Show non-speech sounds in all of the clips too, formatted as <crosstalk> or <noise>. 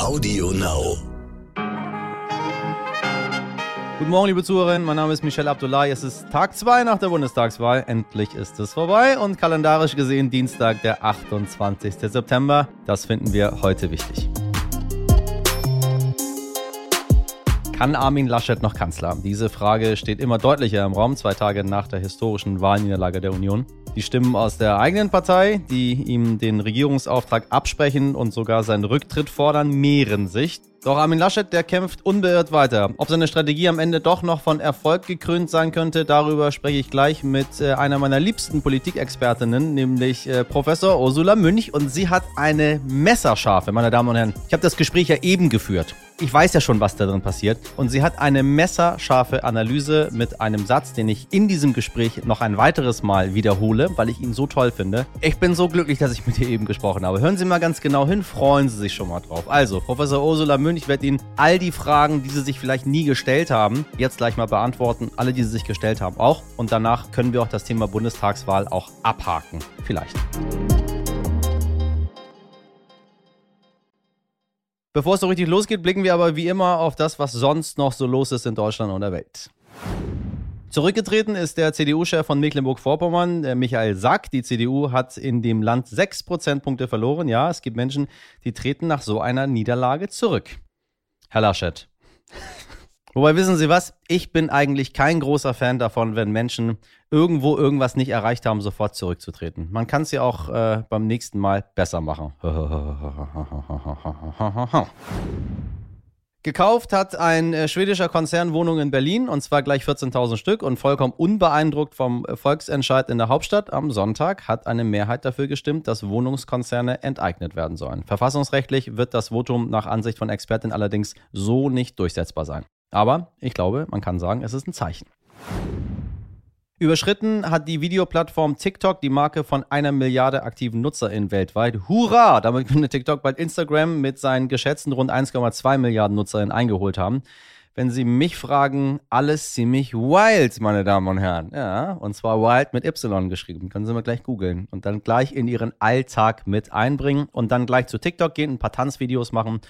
Audio Now. Guten Morgen, liebe Zuhörerinnen. Mein Name ist Michel Abdullahi. Es ist Tag 2 nach der Bundestagswahl. Endlich ist es vorbei und kalendarisch gesehen Dienstag, der 28. September. Das finden wir heute wichtig. Kann Armin Laschet noch Kanzler? Diese Frage steht immer deutlicher im Raum, zwei Tage nach der historischen Wahlniederlage der Union. Die Stimmen aus der eigenen Partei, die ihm den Regierungsauftrag absprechen und sogar seinen Rücktritt fordern, mehren sich. Doch Armin Laschet, der kämpft unbeirrt weiter. Ob seine Strategie am Ende doch noch von Erfolg gekrönt sein könnte, darüber spreche ich gleich mit äh, einer meiner liebsten Politikexpertinnen, nämlich äh, Professor Ursula Münch. Und sie hat eine Messerscharfe, meine Damen und Herren. Ich habe das Gespräch ja eben geführt ich weiß ja schon, was da drin passiert. Und sie hat eine messerscharfe Analyse mit einem Satz, den ich in diesem Gespräch noch ein weiteres Mal wiederhole, weil ich ihn so toll finde. Ich bin so glücklich, dass ich mit ihr eben gesprochen habe. Hören Sie mal ganz genau hin, freuen Sie sich schon mal drauf. Also, Professor Ursula Münch wird Ihnen all die Fragen, die Sie sich vielleicht nie gestellt haben, jetzt gleich mal beantworten. Alle, die Sie sich gestellt haben, auch. Und danach können wir auch das Thema Bundestagswahl auch abhaken. Vielleicht. Bevor es so richtig losgeht, blicken wir aber wie immer auf das, was sonst noch so los ist in Deutschland und der Welt. Zurückgetreten ist der CDU-Chef von Mecklenburg-Vorpommern, Michael Sack. Die CDU hat in dem Land sechs Prozentpunkte verloren. Ja, es gibt Menschen, die treten nach so einer Niederlage zurück. Herr Laschet. Wobei wissen Sie was? Ich bin eigentlich kein großer Fan davon, wenn Menschen irgendwo irgendwas nicht erreicht haben, sofort zurückzutreten. Man kann es ja auch äh, beim nächsten Mal besser machen. <laughs> Gekauft hat ein äh, schwedischer Konzern Wohnungen in Berlin und zwar gleich 14.000 Stück und vollkommen unbeeindruckt vom Volksentscheid in der Hauptstadt am Sonntag hat eine Mehrheit dafür gestimmt, dass Wohnungskonzerne enteignet werden sollen. Verfassungsrechtlich wird das Votum nach Ansicht von Experten allerdings so nicht durchsetzbar sein. Aber ich glaube, man kann sagen, es ist ein Zeichen. Überschritten hat die Videoplattform TikTok die Marke von einer Milliarde aktiven NutzerInnen weltweit. Hurra! Damit könnte TikTok bald Instagram mit seinen geschätzten rund 1,2 Milliarden NutzerInnen eingeholt haben. Wenn Sie mich fragen, alles ziemlich wild, meine Damen und Herren. Ja, und zwar wild mit Y geschrieben. Können Sie mal gleich googeln. Und dann gleich in Ihren Alltag mit einbringen und dann gleich zu TikTok gehen, ein paar Tanzvideos machen.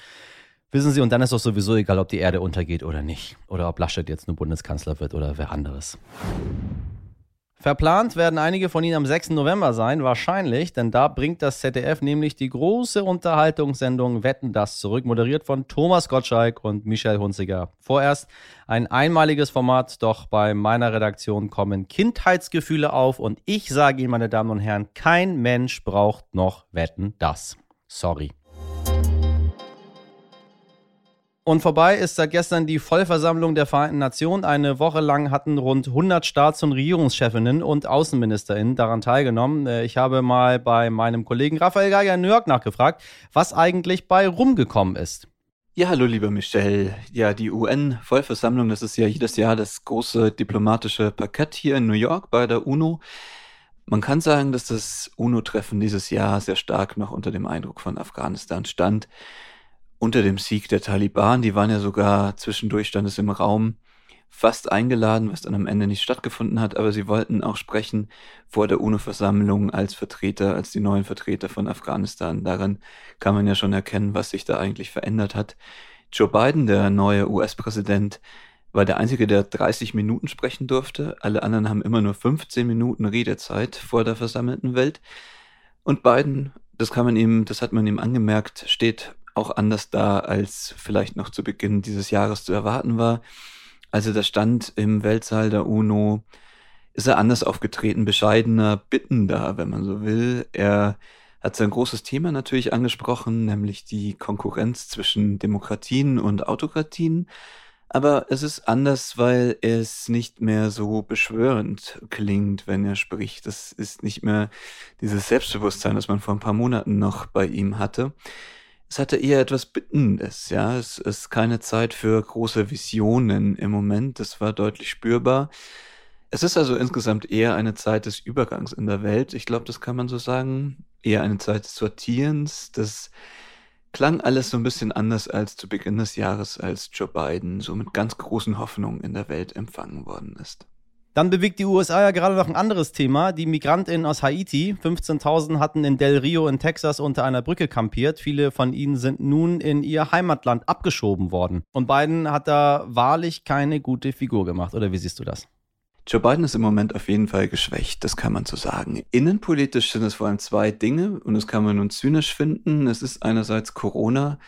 Wissen Sie, und dann ist doch sowieso egal, ob die Erde untergeht oder nicht. Oder ob Laschet jetzt nur Bundeskanzler wird oder wer anderes. Verplant werden einige von Ihnen am 6. November sein, wahrscheinlich, denn da bringt das ZDF nämlich die große Unterhaltungssendung Wetten das zurück, moderiert von Thomas Gottschalk und Michel Hunziger. Vorerst ein einmaliges Format, doch bei meiner Redaktion kommen Kindheitsgefühle auf und ich sage Ihnen, meine Damen und Herren, kein Mensch braucht noch Wetten das. Sorry. Und vorbei ist seit gestern die Vollversammlung der Vereinten Nationen. Eine Woche lang hatten rund 100 Staats- und Regierungschefinnen und Außenministerinnen daran teilgenommen. Äh, ich habe mal bei meinem Kollegen Raphael Geiger in New York nachgefragt, was eigentlich bei rumgekommen ist. Ja, hallo lieber Michel. Ja, die UN-Vollversammlung, das ist ja jedes Jahr das große diplomatische Parkett hier in New York bei der UNO. Man kann sagen, dass das UNO-Treffen dieses Jahr sehr stark noch unter dem Eindruck von Afghanistan stand unter dem Sieg der Taliban. Die waren ja sogar zwischendurch, stand es im Raum, fast eingeladen, was dann am Ende nicht stattgefunden hat, aber sie wollten auch sprechen vor der UNO-Versammlung als Vertreter, als die neuen Vertreter von Afghanistan. Daran kann man ja schon erkennen, was sich da eigentlich verändert hat. Joe Biden, der neue US-Präsident, war der Einzige, der 30 Minuten sprechen durfte. Alle anderen haben immer nur 15 Minuten Redezeit vor der versammelten Welt. Und Biden, das kann man ihm, das hat man ihm angemerkt, steht auch anders da, als vielleicht noch zu Beginn dieses Jahres zu erwarten war. Also da stand im Weltsaal der UNO, ist er anders aufgetreten, bescheidener, bittender, wenn man so will. Er hat sein großes Thema natürlich angesprochen, nämlich die Konkurrenz zwischen Demokratien und Autokratien. Aber es ist anders, weil es nicht mehr so beschwörend klingt, wenn er spricht. Das ist nicht mehr dieses Selbstbewusstsein, das man vor ein paar Monaten noch bei ihm hatte es hatte eher etwas Bittendes, ja. Es ist keine Zeit für große Visionen im Moment. Das war deutlich spürbar. Es ist also insgesamt eher eine Zeit des Übergangs in der Welt. Ich glaube, das kann man so sagen. Eher eine Zeit des Sortierens. Das klang alles so ein bisschen anders als zu Beginn des Jahres, als Joe Biden so mit ganz großen Hoffnungen in der Welt empfangen worden ist. Dann bewegt die USA ja gerade noch ein anderes Thema. Die MigrantInnen aus Haiti, 15.000 hatten in Del Rio in Texas unter einer Brücke kampiert. Viele von ihnen sind nun in ihr Heimatland abgeschoben worden. Und Biden hat da wahrlich keine gute Figur gemacht. Oder wie siehst du das? Joe Biden ist im Moment auf jeden Fall geschwächt, das kann man so sagen. Innenpolitisch sind es vor allem zwei Dinge und das kann man nun zynisch finden. Es ist einerseits Corona.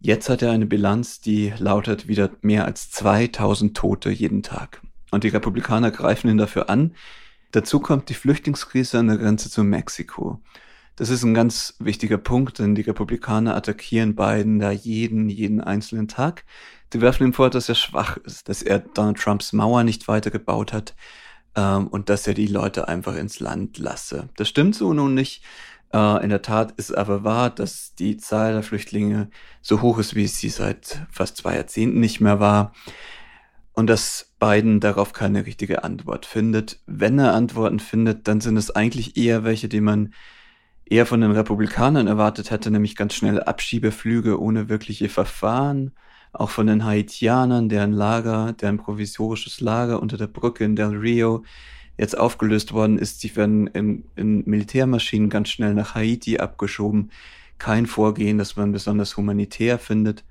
Jetzt hat er eine Bilanz, die lautet wieder mehr als 2000 Tote jeden Tag und die Republikaner greifen ihn dafür an. Dazu kommt die Flüchtlingskrise an der Grenze zu Mexiko. Das ist ein ganz wichtiger Punkt, denn die Republikaner attackieren Biden da jeden, jeden einzelnen Tag. Die werfen ihm vor, dass er schwach ist, dass er Donald Trumps Mauer nicht weitergebaut hat ähm, und dass er die Leute einfach ins Land lasse. Das stimmt so nun nicht. Äh, in der Tat ist aber wahr, dass die Zahl der Flüchtlinge so hoch ist, wie sie seit fast zwei Jahrzehnten nicht mehr war und dass Biden darauf keine richtige Antwort findet. Wenn er Antworten findet, dann sind es eigentlich eher welche, die man eher von den Republikanern erwartet hätte, nämlich ganz schnelle Abschiebeflüge ohne wirkliche Verfahren, auch von den Haitianern, deren Lager, deren provisorisches Lager unter der Brücke in Del Rio jetzt aufgelöst worden ist. Sie werden in, in Militärmaschinen ganz schnell nach Haiti abgeschoben. Kein Vorgehen, das man besonders humanitär findet.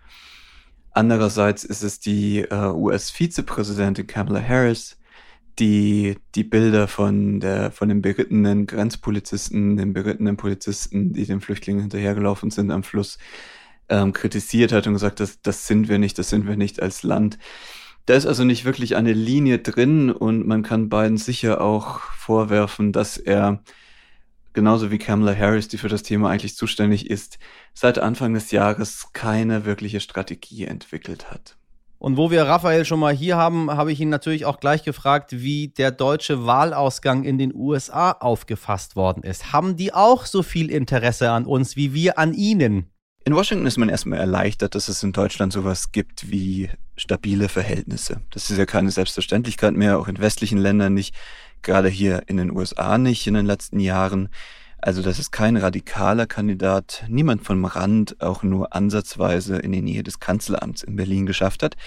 Andererseits ist es die äh, US-Vizepräsidentin Kamala Harris, die die Bilder von der von den berittenen Grenzpolizisten, den berittenen Polizisten, die den Flüchtlingen hinterhergelaufen sind am Fluss, ähm, kritisiert hat und gesagt, das, das sind wir nicht, das sind wir nicht als Land. Da ist also nicht wirklich eine Linie drin und man kann beiden sicher auch vorwerfen, dass er genauso wie Kamala Harris, die für das Thema eigentlich zuständig ist, seit Anfang des Jahres keine wirkliche Strategie entwickelt hat. Und wo wir Raphael schon mal hier haben, habe ich ihn natürlich auch gleich gefragt, wie der deutsche Wahlausgang in den USA aufgefasst worden ist. Haben die auch so viel Interesse an uns wie wir an ihnen? In Washington ist man erstmal erleichtert, dass es in Deutschland sowas gibt wie stabile Verhältnisse. Das ist ja keine Selbstverständlichkeit mehr, auch in westlichen Ländern nicht gerade hier in den USA nicht in den letzten Jahren. Also das ist kein radikaler Kandidat, niemand vom Rand auch nur ansatzweise in die Nähe des Kanzleramts in Berlin geschafft hat.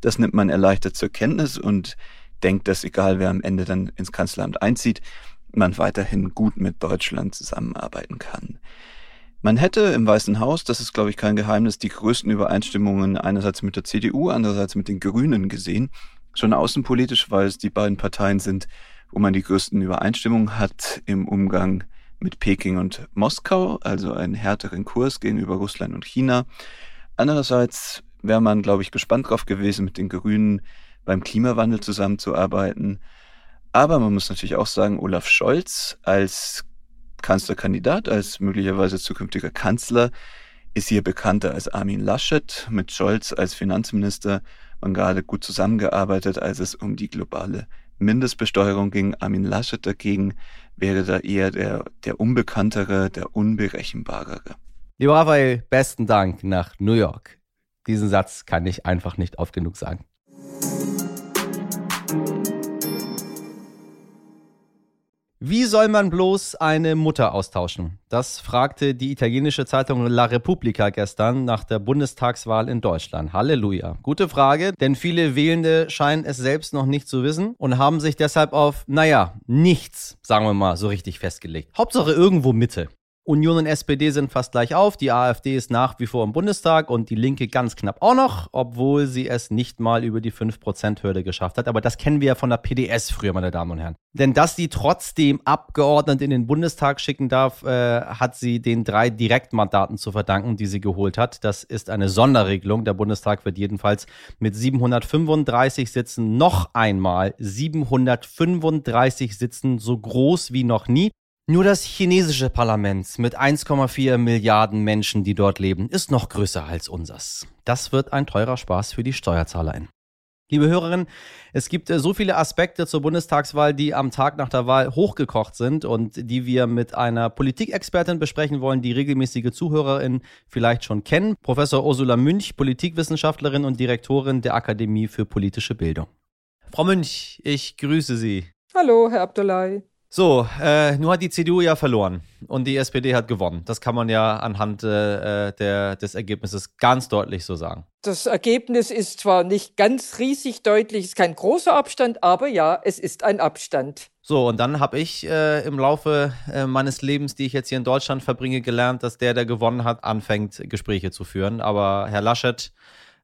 Das nimmt man erleichtert zur Kenntnis und denkt, dass egal wer am Ende dann ins Kanzleramt einzieht, man weiterhin gut mit Deutschland zusammenarbeiten kann. Man hätte im Weißen Haus, das ist glaube ich kein Geheimnis, die größten Übereinstimmungen einerseits mit der CDU, andererseits mit den Grünen gesehen. Schon außenpolitisch, weil es die beiden Parteien sind, wo man die größten Übereinstimmungen hat im Umgang mit Peking und Moskau, also einen härteren Kurs gegenüber Russland und China. Andererseits wäre man, glaube ich, gespannt drauf gewesen, mit den Grünen beim Klimawandel zusammenzuarbeiten. Aber man muss natürlich auch sagen, Olaf Scholz als Kanzlerkandidat, als möglicherweise zukünftiger Kanzler, ist hier bekannter als Armin Laschet. Mit Scholz als Finanzminister man gerade gut zusammengearbeitet, als es um die globale Mindestbesteuerung ging. Armin Laschet dagegen wäre da eher der, der unbekanntere, der unberechenbarere. Lieber Raphael, besten Dank nach New York. Diesen Satz kann ich einfach nicht oft genug sagen. Wie soll man bloß eine Mutter austauschen? Das fragte die italienische Zeitung La Repubblica gestern nach der Bundestagswahl in Deutschland. Halleluja. Gute Frage, denn viele Wählende scheinen es selbst noch nicht zu wissen und haben sich deshalb auf, naja, nichts, sagen wir mal, so richtig festgelegt. Hauptsache irgendwo Mitte. Union und SPD sind fast gleich auf. Die AfD ist nach wie vor im Bundestag und die Linke ganz knapp auch noch, obwohl sie es nicht mal über die 5%-Hürde geschafft hat. Aber das kennen wir ja von der PDS früher, meine Damen und Herren. Denn dass sie trotzdem Abgeordnete in den Bundestag schicken darf, äh, hat sie den drei Direktmandaten zu verdanken, die sie geholt hat. Das ist eine Sonderregelung. Der Bundestag wird jedenfalls mit 735 Sitzen noch einmal 735 Sitzen so groß wie noch nie. Nur das chinesische Parlament mit 1,4 Milliarden Menschen, die dort leben, ist noch größer als unsers. Das wird ein teurer Spaß für die SteuerzahlerInnen. Liebe Hörerinnen, es gibt äh, so viele Aspekte zur Bundestagswahl, die am Tag nach der Wahl hochgekocht sind und die wir mit einer Politikexpertin besprechen wollen, die regelmäßige ZuhörerInnen vielleicht schon kennen. Professor Ursula Münch, Politikwissenschaftlerin und Direktorin der Akademie für politische Bildung. Frau Münch, ich grüße Sie. Hallo, Herr Abdullahi. So, äh, nur hat die CDU ja verloren und die SPD hat gewonnen. Das kann man ja anhand äh, der, des Ergebnisses ganz deutlich so sagen. Das Ergebnis ist zwar nicht ganz riesig deutlich, ist kein großer Abstand, aber ja, es ist ein Abstand. So, und dann habe ich äh, im Laufe äh, meines Lebens, die ich jetzt hier in Deutschland verbringe, gelernt, dass der, der gewonnen hat, anfängt, Gespräche zu führen. Aber Herr Laschet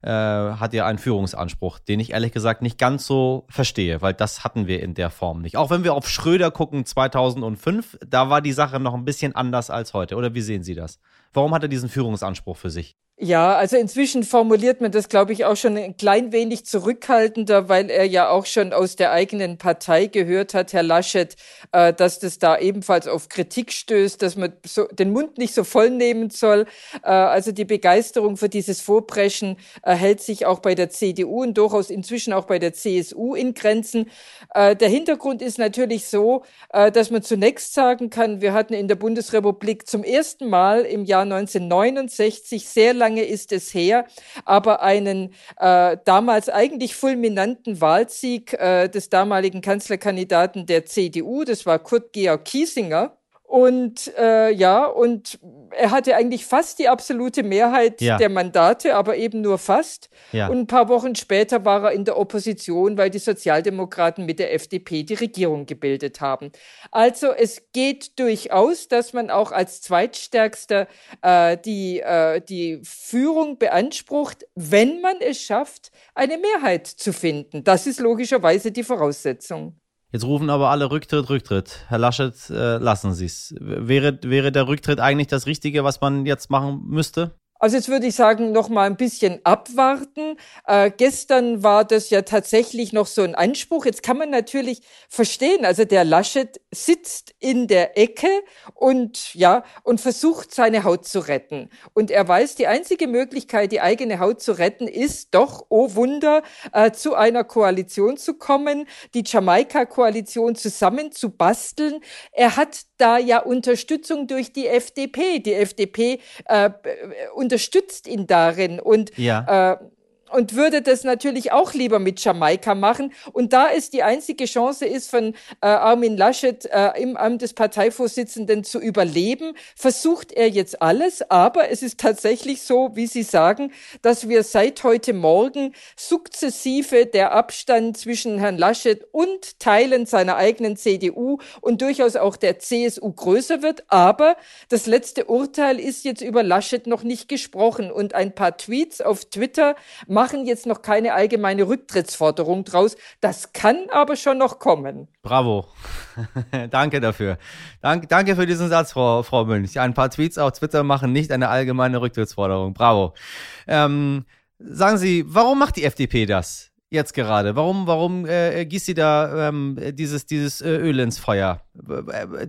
äh, hat ja einen Führungsanspruch, den ich ehrlich gesagt nicht ganz so verstehe, weil das hatten wir in der Form nicht. Auch wenn wir auf Schröder gucken 2005, da war die Sache noch ein bisschen anders als heute. Oder wie sehen Sie das? Warum hat er diesen Führungsanspruch für sich? Ja, also inzwischen formuliert man das, glaube ich, auch schon ein klein wenig zurückhaltender, weil er ja auch schon aus der eigenen Partei gehört hat, Herr Laschet, äh, dass das da ebenfalls auf Kritik stößt, dass man so den Mund nicht so voll nehmen soll. Äh, also die Begeisterung für dieses Vorpreschen äh, hält sich auch bei der CDU und durchaus inzwischen auch bei der CSU in Grenzen. Äh, der Hintergrund ist natürlich so, äh, dass man zunächst sagen kann, wir hatten in der Bundesrepublik zum ersten Mal im Jahr 1969 sehr lange lange ist es her, aber einen äh, damals eigentlich fulminanten Wahlsieg äh, des damaligen Kanzlerkandidaten der CDU, das war Kurt Georg Kiesinger, und äh, ja, und er hatte eigentlich fast die absolute Mehrheit ja. der Mandate, aber eben nur fast. Ja. Und ein paar Wochen später war er in der Opposition, weil die Sozialdemokraten mit der FDP die Regierung gebildet haben. Also es geht durchaus, dass man auch als zweitstärkster äh, die, äh, die Führung beansprucht, wenn man es schafft, eine Mehrheit zu finden. Das ist logischerweise die Voraussetzung. Jetzt rufen aber alle Rücktritt, Rücktritt. Herr Laschet, äh, lassen Sie es. Wäre, wäre der Rücktritt eigentlich das Richtige, was man jetzt machen müsste? Also jetzt würde ich sagen, noch mal ein bisschen abwarten. Äh, gestern war das ja tatsächlich noch so ein Anspruch. Jetzt kann man natürlich verstehen, also der Laschet sitzt in der Ecke und ja und versucht seine Haut zu retten. Und er weiß, die einzige Möglichkeit, die eigene Haut zu retten, ist doch, oh Wunder, äh, zu einer Koalition zu kommen, die Jamaika-Koalition zusammen zu basteln. Er hat da ja Unterstützung durch die FDP. Die FDP äh, unterstützt ihn darin und ja. äh, und würde das natürlich auch lieber mit Jamaika machen. Und da ist die einzige Chance ist von äh, Armin Laschet äh, im Amt des Parteivorsitzenden zu überleben, versucht er jetzt alles. Aber es ist tatsächlich so, wie Sie sagen, dass wir seit heute Morgen sukzessive der Abstand zwischen Herrn Laschet und Teilen seiner eigenen CDU und durchaus auch der CSU größer wird. Aber das letzte Urteil ist jetzt über Laschet noch nicht gesprochen. Und ein paar Tweets auf Twitter machen jetzt noch keine allgemeine Rücktrittsforderung draus. Das kann aber schon noch kommen. Bravo. <laughs> danke dafür. Dank, danke für diesen Satz, Frau, Frau Münch. Ein paar Tweets auf Twitter machen nicht eine allgemeine Rücktrittsforderung. Bravo. Ähm, sagen Sie, warum macht die FDP das? Jetzt gerade? Warum, warum äh, gießt sie da ähm, dieses, dieses äh, Öl ins Feuer?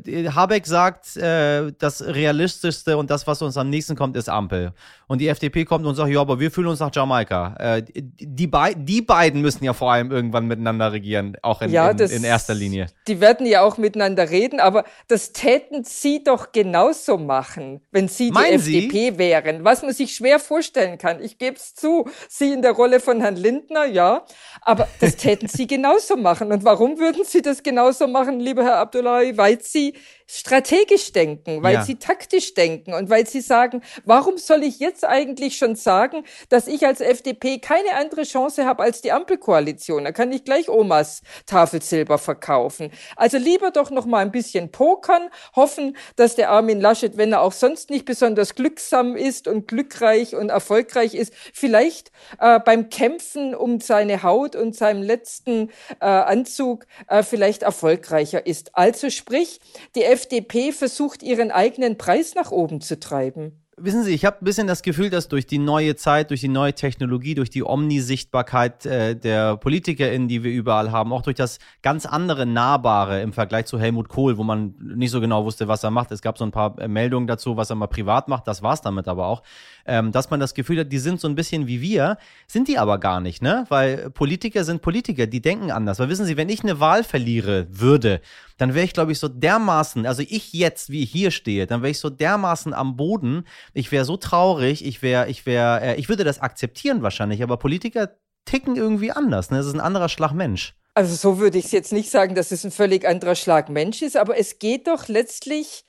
Äh, Habeck sagt, äh, das Realistischste und das, was uns am nächsten kommt, ist Ampel. Und die FDP kommt und sagt, ja, aber wir fühlen uns nach Jamaika. Äh, die, be die beiden müssen ja vor allem irgendwann miteinander regieren, auch in, ja, in, das, in erster Linie. Die werden ja auch miteinander reden, aber das täten sie doch genauso machen, wenn sie die Meinen FDP sie? wären. Was man sich schwer vorstellen kann. Ich gebe es zu. Sie in der Rolle von Herrn Lindner, ja. Aber das täten sie genauso machen. Und warum würden sie das genauso machen, lieber Herr Abdullahi? Weil sie strategisch denken, weil ja. sie taktisch denken und weil sie sagen, warum soll ich jetzt eigentlich schon sagen, dass ich als FDP keine andere Chance habe als die Ampelkoalition? Da kann ich gleich Omas Tafelsilber verkaufen. Also lieber doch noch mal ein bisschen pokern, hoffen, dass der Armin Laschet, wenn er auch sonst nicht besonders glücksam ist und glückreich und erfolgreich ist, vielleicht äh, beim Kämpfen um seine Haut und seinem letzten äh, Anzug äh, vielleicht erfolgreicher ist. Also sprich, die FDP versucht, ihren eigenen Preis nach oben zu treiben. Wissen Sie, ich habe ein bisschen das Gefühl, dass durch die neue Zeit, durch die neue Technologie, durch die Omnisichtbarkeit äh, der PolitikerInnen, die wir überall haben, auch durch das ganz andere Nahbare im Vergleich zu Helmut Kohl, wo man nicht so genau wusste, was er macht. Es gab so ein paar äh, Meldungen dazu, was er mal privat macht, das war's damit aber auch. Ähm, dass man das Gefühl hat, die sind so ein bisschen wie wir, sind die aber gar nicht, ne? Weil Politiker sind Politiker, die denken anders. Weil wissen Sie, wenn ich eine Wahl verliere würde, dann wäre ich, glaube ich, so dermaßen, also ich jetzt, wie ich hier stehe, dann wäre ich so dermaßen am Boden, ich wäre so traurig, ich wäre, ich wäre, äh, ich würde das akzeptieren wahrscheinlich, aber Politiker ticken irgendwie anders, ne? Das ist ein anderer Schlag Mensch. Also so würde ich es jetzt nicht sagen, dass es ein völlig anderer Schlag Mensch ist, aber es geht doch letztlich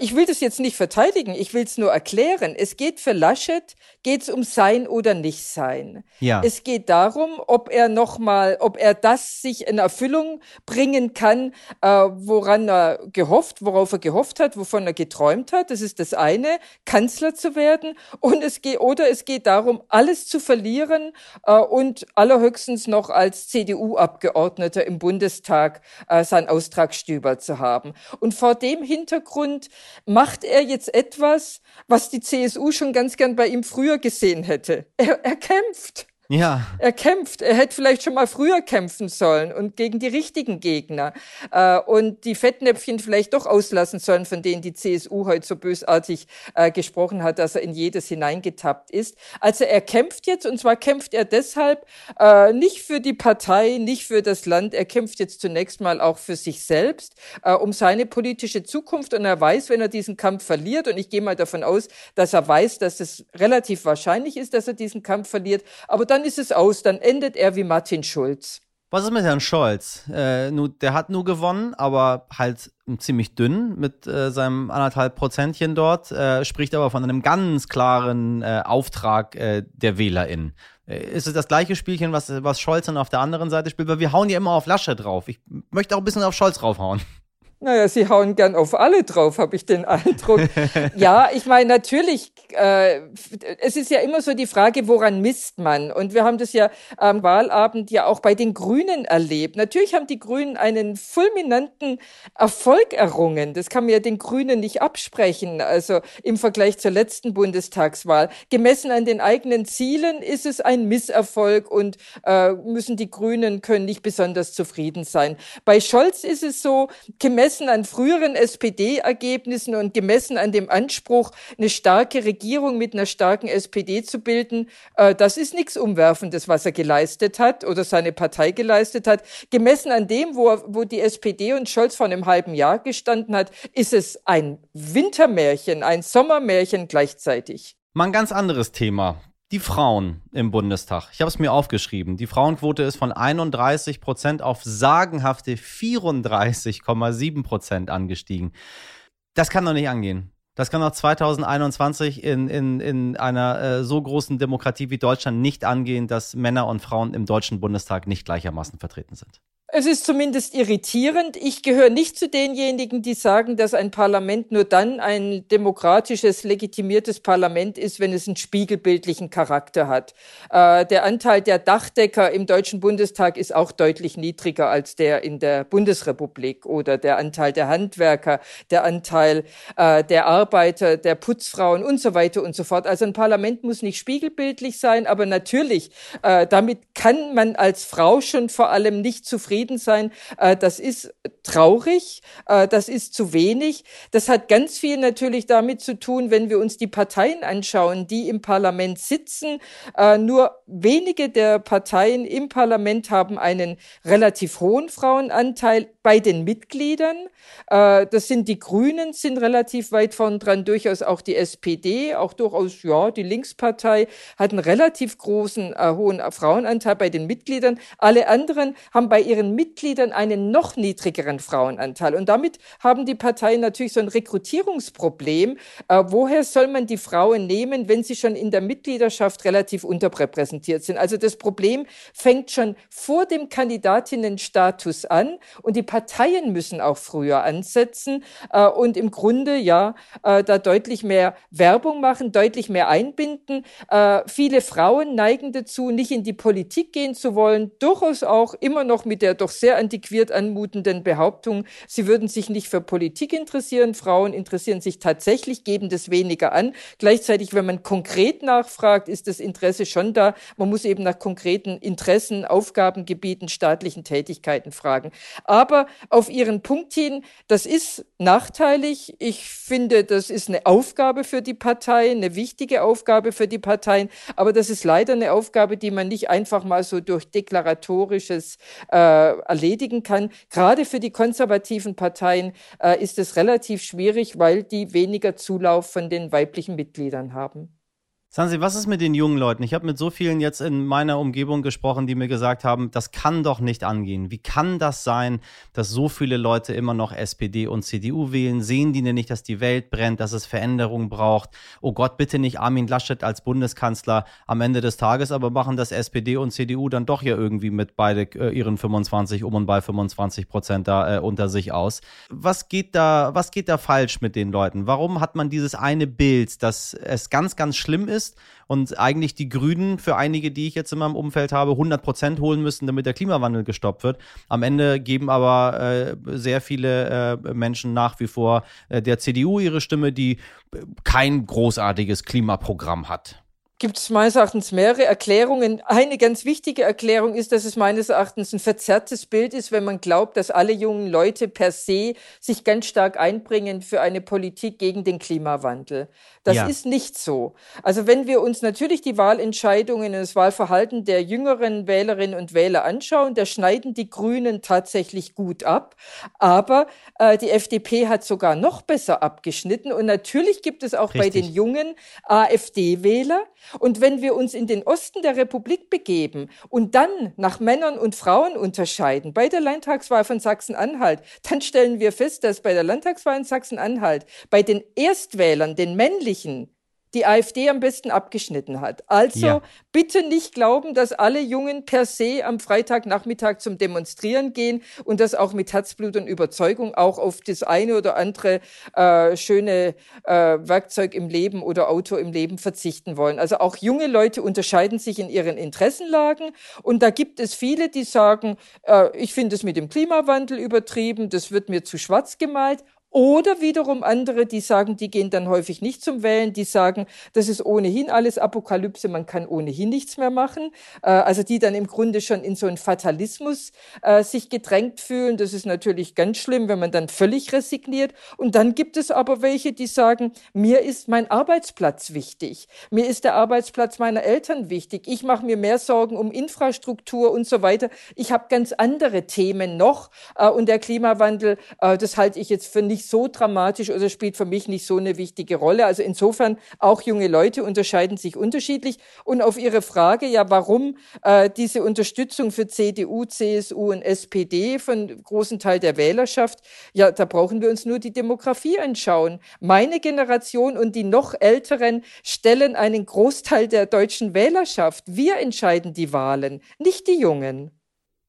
ich will das jetzt nicht verteidigen, ich will es nur erklären. Es geht für Laschet, geht es um sein oder nicht sein. Ja. Es geht darum, ob er nochmal, ob er das sich in Erfüllung bringen kann, äh, woran er gehofft, worauf er gehofft hat, wovon er geträumt hat. Das ist das eine, Kanzler zu werden. Und es geht, oder es geht darum, alles zu verlieren äh, und allerhöchstens noch als CDU-Abgeordneter im Bundestag äh, sein Austragsstüber zu haben. Und vor dem Hintergrund macht er jetzt etwas, was die CSU schon ganz gern bei ihm früher gesehen hätte. Er, er kämpft. Ja. Er kämpft. Er hätte vielleicht schon mal früher kämpfen sollen und gegen die richtigen Gegner. Äh, und die Fettnäpfchen vielleicht doch auslassen sollen, von denen die CSU heute so bösartig äh, gesprochen hat, dass er in jedes hineingetappt ist. Also er kämpft jetzt und zwar kämpft er deshalb äh, nicht für die Partei, nicht für das Land. Er kämpft jetzt zunächst mal auch für sich selbst, äh, um seine politische Zukunft. Und er weiß, wenn er diesen Kampf verliert, und ich gehe mal davon aus, dass er weiß, dass es relativ wahrscheinlich ist, dass er diesen Kampf verliert, aber dann dann ist es aus, dann endet er wie Martin Schulz. Was ist mit Herrn Scholz? Äh, nu, der hat nur gewonnen, aber halt ziemlich dünn mit äh, seinem anderthalb Prozentchen dort, äh, spricht aber von einem ganz klaren äh, Auftrag äh, der WählerInnen. Äh, ist es das gleiche Spielchen, was, was Scholz dann auf der anderen Seite spielt? Weil wir hauen ja immer auf Lasche drauf. Ich möchte auch ein bisschen auf Scholz draufhauen. Naja, sie hauen gern auf alle drauf, habe ich den Eindruck. <laughs> ja, ich meine, natürlich, äh, es ist ja immer so die Frage, woran misst man? Und wir haben das ja am Wahlabend ja auch bei den Grünen erlebt. Natürlich haben die Grünen einen fulminanten Erfolg errungen. Das kann man ja den Grünen nicht absprechen. Also im Vergleich zur letzten Bundestagswahl. Gemessen an den eigenen Zielen ist es ein Misserfolg und äh, müssen die Grünen können nicht besonders zufrieden sein. Bei Scholz ist es so, gemessen gemessen an früheren SPD-Ergebnissen und gemessen an dem Anspruch, eine starke Regierung mit einer starken SPD zu bilden, äh, das ist nichts Umwerfendes, was er geleistet hat oder seine Partei geleistet hat. Gemessen an dem, wo, wo die SPD und Scholz vor einem halben Jahr gestanden hat, ist es ein Wintermärchen, ein Sommermärchen gleichzeitig. Mal ein ganz anderes Thema. Die Frauen im Bundestag. Ich habe es mir aufgeschrieben. Die Frauenquote ist von 31 Prozent auf sagenhafte 34,7 Prozent angestiegen. Das kann doch nicht angehen. Das kann doch 2021 in, in, in einer äh, so großen Demokratie wie Deutschland nicht angehen, dass Männer und Frauen im Deutschen Bundestag nicht gleichermaßen vertreten sind. Es ist zumindest irritierend. Ich gehöre nicht zu denjenigen, die sagen, dass ein Parlament nur dann ein demokratisches, legitimiertes Parlament ist, wenn es einen spiegelbildlichen Charakter hat. Äh, der Anteil der Dachdecker im Deutschen Bundestag ist auch deutlich niedriger als der in der Bundesrepublik oder der Anteil der Handwerker, der Anteil äh, der Arbeiter, der Putzfrauen und so weiter und so fort. Also ein Parlament muss nicht spiegelbildlich sein, aber natürlich, äh, damit kann man als Frau schon vor allem nicht zufrieden zufrieden sein. Äh, das ist traurig, äh, das ist zu wenig. Das hat ganz viel natürlich damit zu tun, wenn wir uns die Parteien anschauen, die im Parlament sitzen. Äh, nur wenige der Parteien im Parlament haben einen relativ hohen Frauenanteil bei den Mitgliedern. Das sind die Grünen, sind relativ weit vorn dran, durchaus auch die SPD, auch durchaus, ja, die Linkspartei hat einen relativ großen, hohen Frauenanteil bei den Mitgliedern. Alle anderen haben bei ihren Mitgliedern einen noch niedrigeren Frauenanteil. Und damit haben die Parteien natürlich so ein Rekrutierungsproblem. Äh, woher soll man die Frauen nehmen, wenn sie schon in der Mitgliedschaft relativ unterrepräsentiert sind? Also das Problem fängt schon vor dem Kandidatinnenstatus an und die Parteien müssen auch früher ansetzen äh, und im Grunde ja äh, da deutlich mehr Werbung machen, deutlich mehr einbinden. Äh, viele Frauen neigen dazu, nicht in die Politik gehen zu wollen, durchaus auch immer noch mit der doch sehr antiquiert anmutenden Behauptung, sie würden sich nicht für Politik interessieren. Frauen interessieren sich tatsächlich, geben das weniger an. Gleichzeitig, wenn man konkret nachfragt, ist das Interesse schon da. Man muss eben nach konkreten Interessen, Aufgabengebieten, staatlichen Tätigkeiten fragen. Aber auf Ihren Punkt hin, das ist nachteilig. Ich finde, das ist eine Aufgabe für die Parteien, eine wichtige Aufgabe für die Parteien. Aber das ist leider eine Aufgabe, die man nicht einfach mal so durch deklaratorisches äh, erledigen kann. Gerade für die konservativen Parteien äh, ist es relativ schwierig, weil die weniger Zulauf von den weiblichen Mitgliedern haben. Sansi, was ist mit den jungen Leuten? Ich habe mit so vielen jetzt in meiner Umgebung gesprochen, die mir gesagt haben, das kann doch nicht angehen. Wie kann das sein, dass so viele Leute immer noch SPD und CDU wählen? Sehen die denn nicht, dass die Welt brennt, dass es Veränderungen braucht? Oh Gott, bitte nicht Armin Laschet als Bundeskanzler am Ende des Tages, aber machen das SPD und CDU dann doch ja irgendwie mit beide äh, ihren 25 um und bei 25 Prozent da äh, unter sich aus. Was geht da, was geht da falsch mit den Leuten? Warum hat man dieses eine Bild, dass es ganz, ganz schlimm ist? Ist und eigentlich die Grünen für einige, die ich jetzt in meinem Umfeld habe, 100 Prozent holen müssen, damit der Klimawandel gestoppt wird. Am Ende geben aber äh, sehr viele äh, Menschen nach wie vor äh, der CDU ihre Stimme, die äh, kein großartiges Klimaprogramm hat gibt es meines Erachtens mehrere Erklärungen. Eine ganz wichtige Erklärung ist, dass es meines Erachtens ein verzerrtes Bild ist, wenn man glaubt, dass alle jungen Leute per se sich ganz stark einbringen für eine Politik gegen den Klimawandel. Das ja. ist nicht so. Also wenn wir uns natürlich die Wahlentscheidungen und das Wahlverhalten der jüngeren Wählerinnen und Wähler anschauen, da schneiden die Grünen tatsächlich gut ab. Aber äh, die FDP hat sogar noch besser abgeschnitten. Und natürlich gibt es auch Richtig. bei den jungen AfD-Wähler, und wenn wir uns in den Osten der Republik begeben und dann nach Männern und Frauen unterscheiden, bei der Landtagswahl von Sachsen-Anhalt, dann stellen wir fest, dass bei der Landtagswahl in Sachsen-Anhalt bei den Erstwählern, den männlichen, die AfD am besten abgeschnitten hat. Also ja. bitte nicht glauben, dass alle Jungen per se am Freitagnachmittag zum Demonstrieren gehen und das auch mit Herzblut und Überzeugung auch auf das eine oder andere äh, schöne äh, Werkzeug im Leben oder Auto im Leben verzichten wollen. Also auch junge Leute unterscheiden sich in ihren Interessenlagen und da gibt es viele, die sagen, äh, ich finde es mit dem Klimawandel übertrieben, das wird mir zu schwarz gemalt oder wiederum andere, die sagen, die gehen dann häufig nicht zum Wählen, die sagen, das ist ohnehin alles Apokalypse, man kann ohnehin nichts mehr machen. Äh, also die dann im Grunde schon in so einen Fatalismus äh, sich gedrängt fühlen. Das ist natürlich ganz schlimm, wenn man dann völlig resigniert. Und dann gibt es aber welche, die sagen, mir ist mein Arbeitsplatz wichtig. Mir ist der Arbeitsplatz meiner Eltern wichtig. Ich mache mir mehr Sorgen um Infrastruktur und so weiter. Ich habe ganz andere Themen noch. Äh, und der Klimawandel, das halte ich jetzt für nicht nicht so dramatisch oder spielt für mich nicht so eine wichtige Rolle. Also insofern auch junge Leute unterscheiden sich unterschiedlich. Und auf Ihre Frage, ja, warum äh, diese Unterstützung für CDU, CSU und SPD von großen Teil der Wählerschaft, ja, da brauchen wir uns nur die Demografie anschauen. Meine Generation und die noch älteren stellen einen Großteil der deutschen Wählerschaft. Wir entscheiden die Wahlen, nicht die Jungen.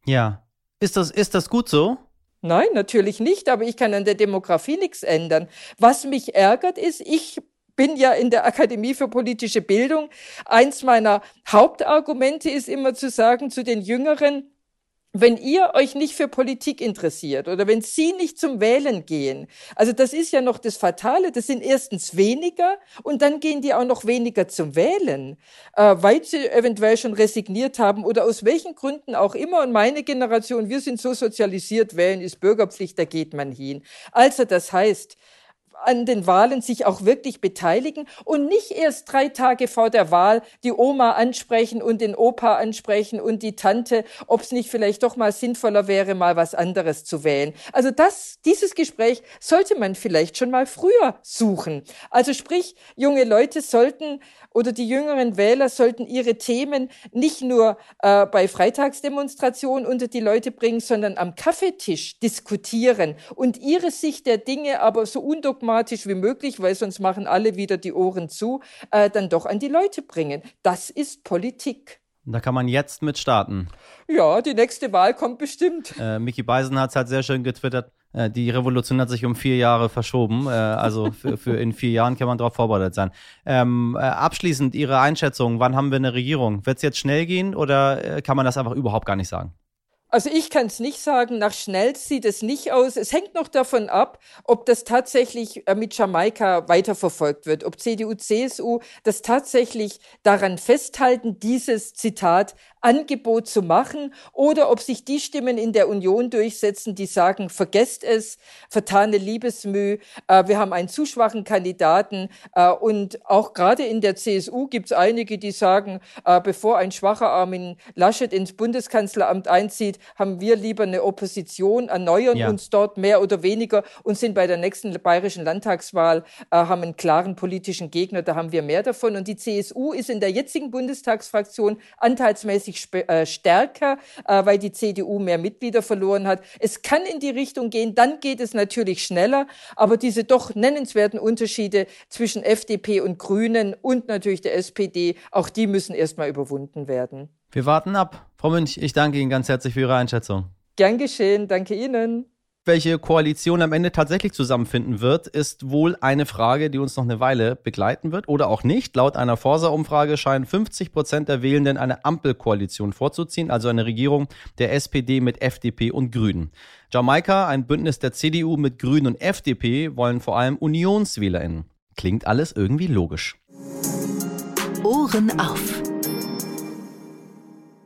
Ja. Ist das, ist das gut so? Nein, natürlich nicht, aber ich kann an der Demografie nichts ändern. Was mich ärgert ist, ich bin ja in der Akademie für politische Bildung. Eins meiner Hauptargumente ist immer zu sagen zu den Jüngeren, wenn ihr euch nicht für Politik interessiert oder wenn Sie nicht zum Wählen gehen, also das ist ja noch das Fatale, das sind erstens weniger und dann gehen die auch noch weniger zum Wählen, äh, weil sie eventuell schon resigniert haben oder aus welchen Gründen auch immer. Und meine Generation, wir sind so sozialisiert, wählen ist Bürgerpflicht, da geht man hin. Also das heißt, an den Wahlen sich auch wirklich beteiligen und nicht erst drei Tage vor der Wahl die Oma ansprechen und den Opa ansprechen und die Tante, ob es nicht vielleicht doch mal sinnvoller wäre, mal was anderes zu wählen. Also das, dieses Gespräch sollte man vielleicht schon mal früher suchen. Also sprich, junge Leute sollten oder die jüngeren Wähler sollten ihre Themen nicht nur äh, bei Freitagsdemonstrationen unter die Leute bringen, sondern am Kaffeetisch diskutieren und ihre Sicht der Dinge aber so undogmatisch wie möglich, weil sonst machen alle wieder die Ohren zu, äh, dann doch an die Leute bringen. Das ist Politik. Da kann man jetzt mit starten. Ja, die nächste Wahl kommt bestimmt. Äh, Mickey Beisen hat es halt sehr schön getwittert. Äh, die Revolution hat sich um vier Jahre verschoben. Äh, also für, für, in vier Jahren kann man darauf vorbereitet sein. Ähm, äh, abschließend Ihre Einschätzung. Wann haben wir eine Regierung? Wird es jetzt schnell gehen oder kann man das einfach überhaupt gar nicht sagen? Also ich kann es nicht sagen, nach schnell sieht es nicht aus. Es hängt noch davon ab, ob das tatsächlich äh, mit Jamaika weiterverfolgt wird, ob CDU, CSU das tatsächlich daran festhalten, dieses Zitat Angebot zu machen oder ob sich die Stimmen in der Union durchsetzen, die sagen, vergesst es, vertane Liebesmüh, äh, wir haben einen zu schwachen Kandidaten äh, und auch gerade in der CSU gibt es einige, die sagen, bevor ein schwacher Armin Laschet ins Bundeskanzleramt einzieht, haben wir lieber eine Opposition, erneuern ja. uns dort mehr oder weniger und sind bei der nächsten bayerischen Landtagswahl, äh, haben einen klaren politischen Gegner, da haben wir mehr davon. Und die CSU ist in der jetzigen Bundestagsfraktion anteilsmäßig äh, stärker, äh, weil die CDU mehr Mitglieder verloren hat. Es kann in die Richtung gehen, dann geht es natürlich schneller, aber diese doch nennenswerten Unterschiede zwischen FDP und Grünen und natürlich der SPD, auch die müssen erstmal überwunden werden. Wir warten ab. Frau Münch, ich danke Ihnen ganz herzlich für Ihre Einschätzung. Gern geschehen, danke Ihnen. Welche Koalition am Ende tatsächlich zusammenfinden wird, ist wohl eine Frage, die uns noch eine Weile begleiten wird oder auch nicht. Laut einer Forsa-Umfrage scheinen 50 Prozent der Wählenden eine Ampelkoalition vorzuziehen, also eine Regierung der SPD mit FDP und Grünen. Jamaika, ein Bündnis der CDU mit Grünen und FDP, wollen vor allem UnionswählerInnen. Klingt alles irgendwie logisch. Ohren auf.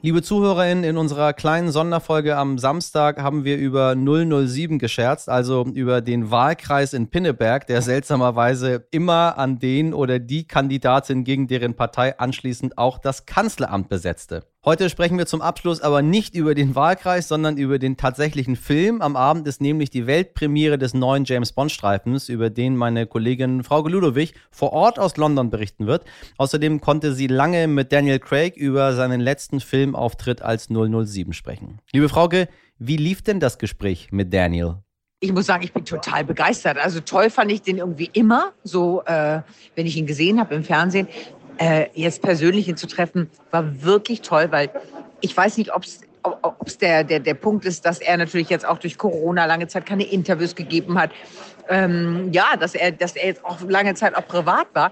Liebe ZuhörerInnen, in unserer kleinen Sonderfolge am Samstag haben wir über 007 gescherzt, also über den Wahlkreis in Pinneberg, der seltsamerweise immer an den oder die Kandidatin gegen deren Partei anschließend auch das Kanzleramt besetzte. Heute sprechen wir zum Abschluss aber nicht über den Wahlkreis, sondern über den tatsächlichen Film. Am Abend ist nämlich die Weltpremiere des neuen James Bond-Streifens, über den meine Kollegin Frau Ludowig vor Ort aus London berichten wird. Außerdem konnte sie lange mit Daniel Craig über seinen letzten Filmauftritt als 007 sprechen. Liebe Frauke, wie lief denn das Gespräch mit Daniel? ich muss sagen, ich bin total begeistert. Also toll fand ich den irgendwie immer, so äh, wenn ich ihn gesehen habe im Fernsehen äh, jetzt persönlich ihn zu treffen, war wirklich toll, weil ich weiß nicht, ob es der, der, der Punkt ist, dass er natürlich jetzt auch durch Corona lange Zeit keine Interviews gegeben hat. Ähm, ja, dass er, dass er jetzt auch lange Zeit auch privat war.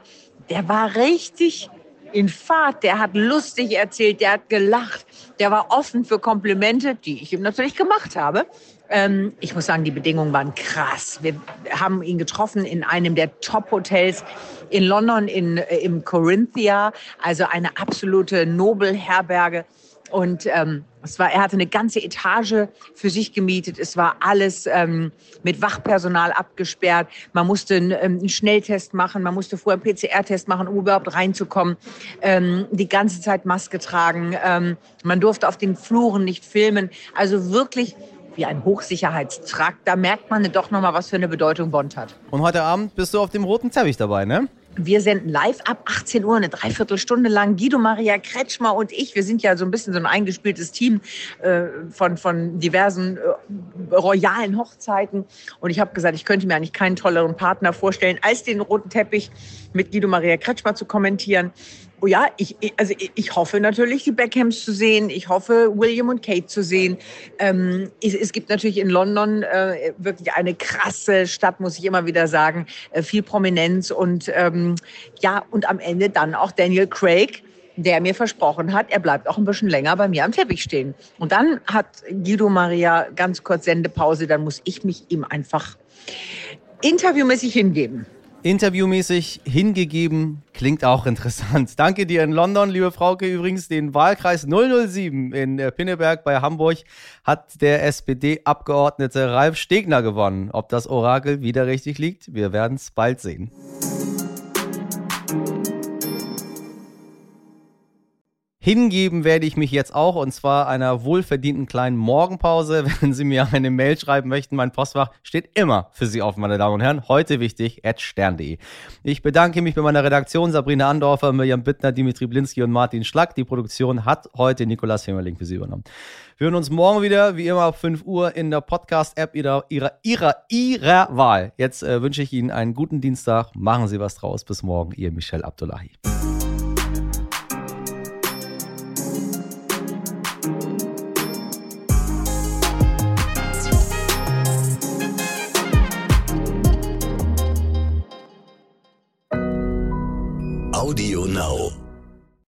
Der war richtig in Fahrt, der hat lustig erzählt, der hat gelacht, der war offen für Komplimente, die ich ihm natürlich gemacht habe. Ähm, ich muss sagen, die Bedingungen waren krass. Wir haben ihn getroffen in einem der Top-Hotels in London, in, äh, im Corinthia, also eine absolute Nobelherberge. Und ähm, es war, er hatte eine ganze Etage für sich gemietet. Es war alles ähm, mit Wachpersonal abgesperrt. Man musste einen, ähm, einen Schnelltest machen, man musste vorher einen PCR-Test machen, um überhaupt reinzukommen. Ähm, die ganze Zeit Maske tragen. Ähm, man durfte auf den Fluren nicht filmen. Also wirklich wie ein Hochsicherheitstrakt. Da merkt man doch noch mal, was für eine Bedeutung Bond hat. Und heute Abend bist du auf dem roten Teppich dabei, ne? Wir senden live ab 18 Uhr, eine Dreiviertelstunde lang. Guido Maria Kretschmer und ich, wir sind ja so ein bisschen so ein eingespieltes Team äh, von, von diversen äh, royalen Hochzeiten. Und ich habe gesagt, ich könnte mir eigentlich keinen tolleren Partner vorstellen, als den roten Teppich mit Guido Maria Kretschmer zu kommentieren. Oh ja, ich, also ich hoffe natürlich, die Beckhams zu sehen. Ich hoffe, William und Kate zu sehen. Ähm, es, es, gibt natürlich in London äh, wirklich eine krasse Stadt, muss ich immer wieder sagen. Äh, viel Prominenz und ähm, ja, und am Ende dann auch Daniel Craig der mir versprochen hat, er bleibt auch ein bisschen länger bei mir am Teppich stehen. Und dann hat Guido Maria ganz kurz Sendepause, dann muss ich mich ihm einfach interviewmäßig hingeben. Interviewmäßig hingegeben, klingt auch interessant. <laughs> Danke dir in London, liebe Frauke. Übrigens, den Wahlkreis 007 in äh, Pinneberg bei Hamburg hat der SPD-Abgeordnete Ralf Stegner gewonnen. Ob das Orakel wieder richtig liegt, wir werden es bald sehen. Hingeben werde ich mich jetzt auch und zwar einer wohlverdienten kleinen Morgenpause. <laughs> Wenn Sie mir eine Mail schreiben möchten, mein Postfach steht immer für Sie offen, meine Damen und Herren. Heute wichtig, at stern.de. Ich bedanke mich bei meiner Redaktion Sabrina Andorfer, Mirjam Bittner, Dimitri Blinski und Martin Schlack. Die Produktion hat heute Nikolas Himmerling für Sie übernommen. Wir hören uns morgen wieder, wie immer, ab 5 Uhr in der Podcast-App ihrer, ihrer, ihrer, ihrer Wahl. Jetzt äh, wünsche ich Ihnen einen guten Dienstag. Machen Sie was draus. Bis morgen, Ihr Michel Abdullahi. Audio Now.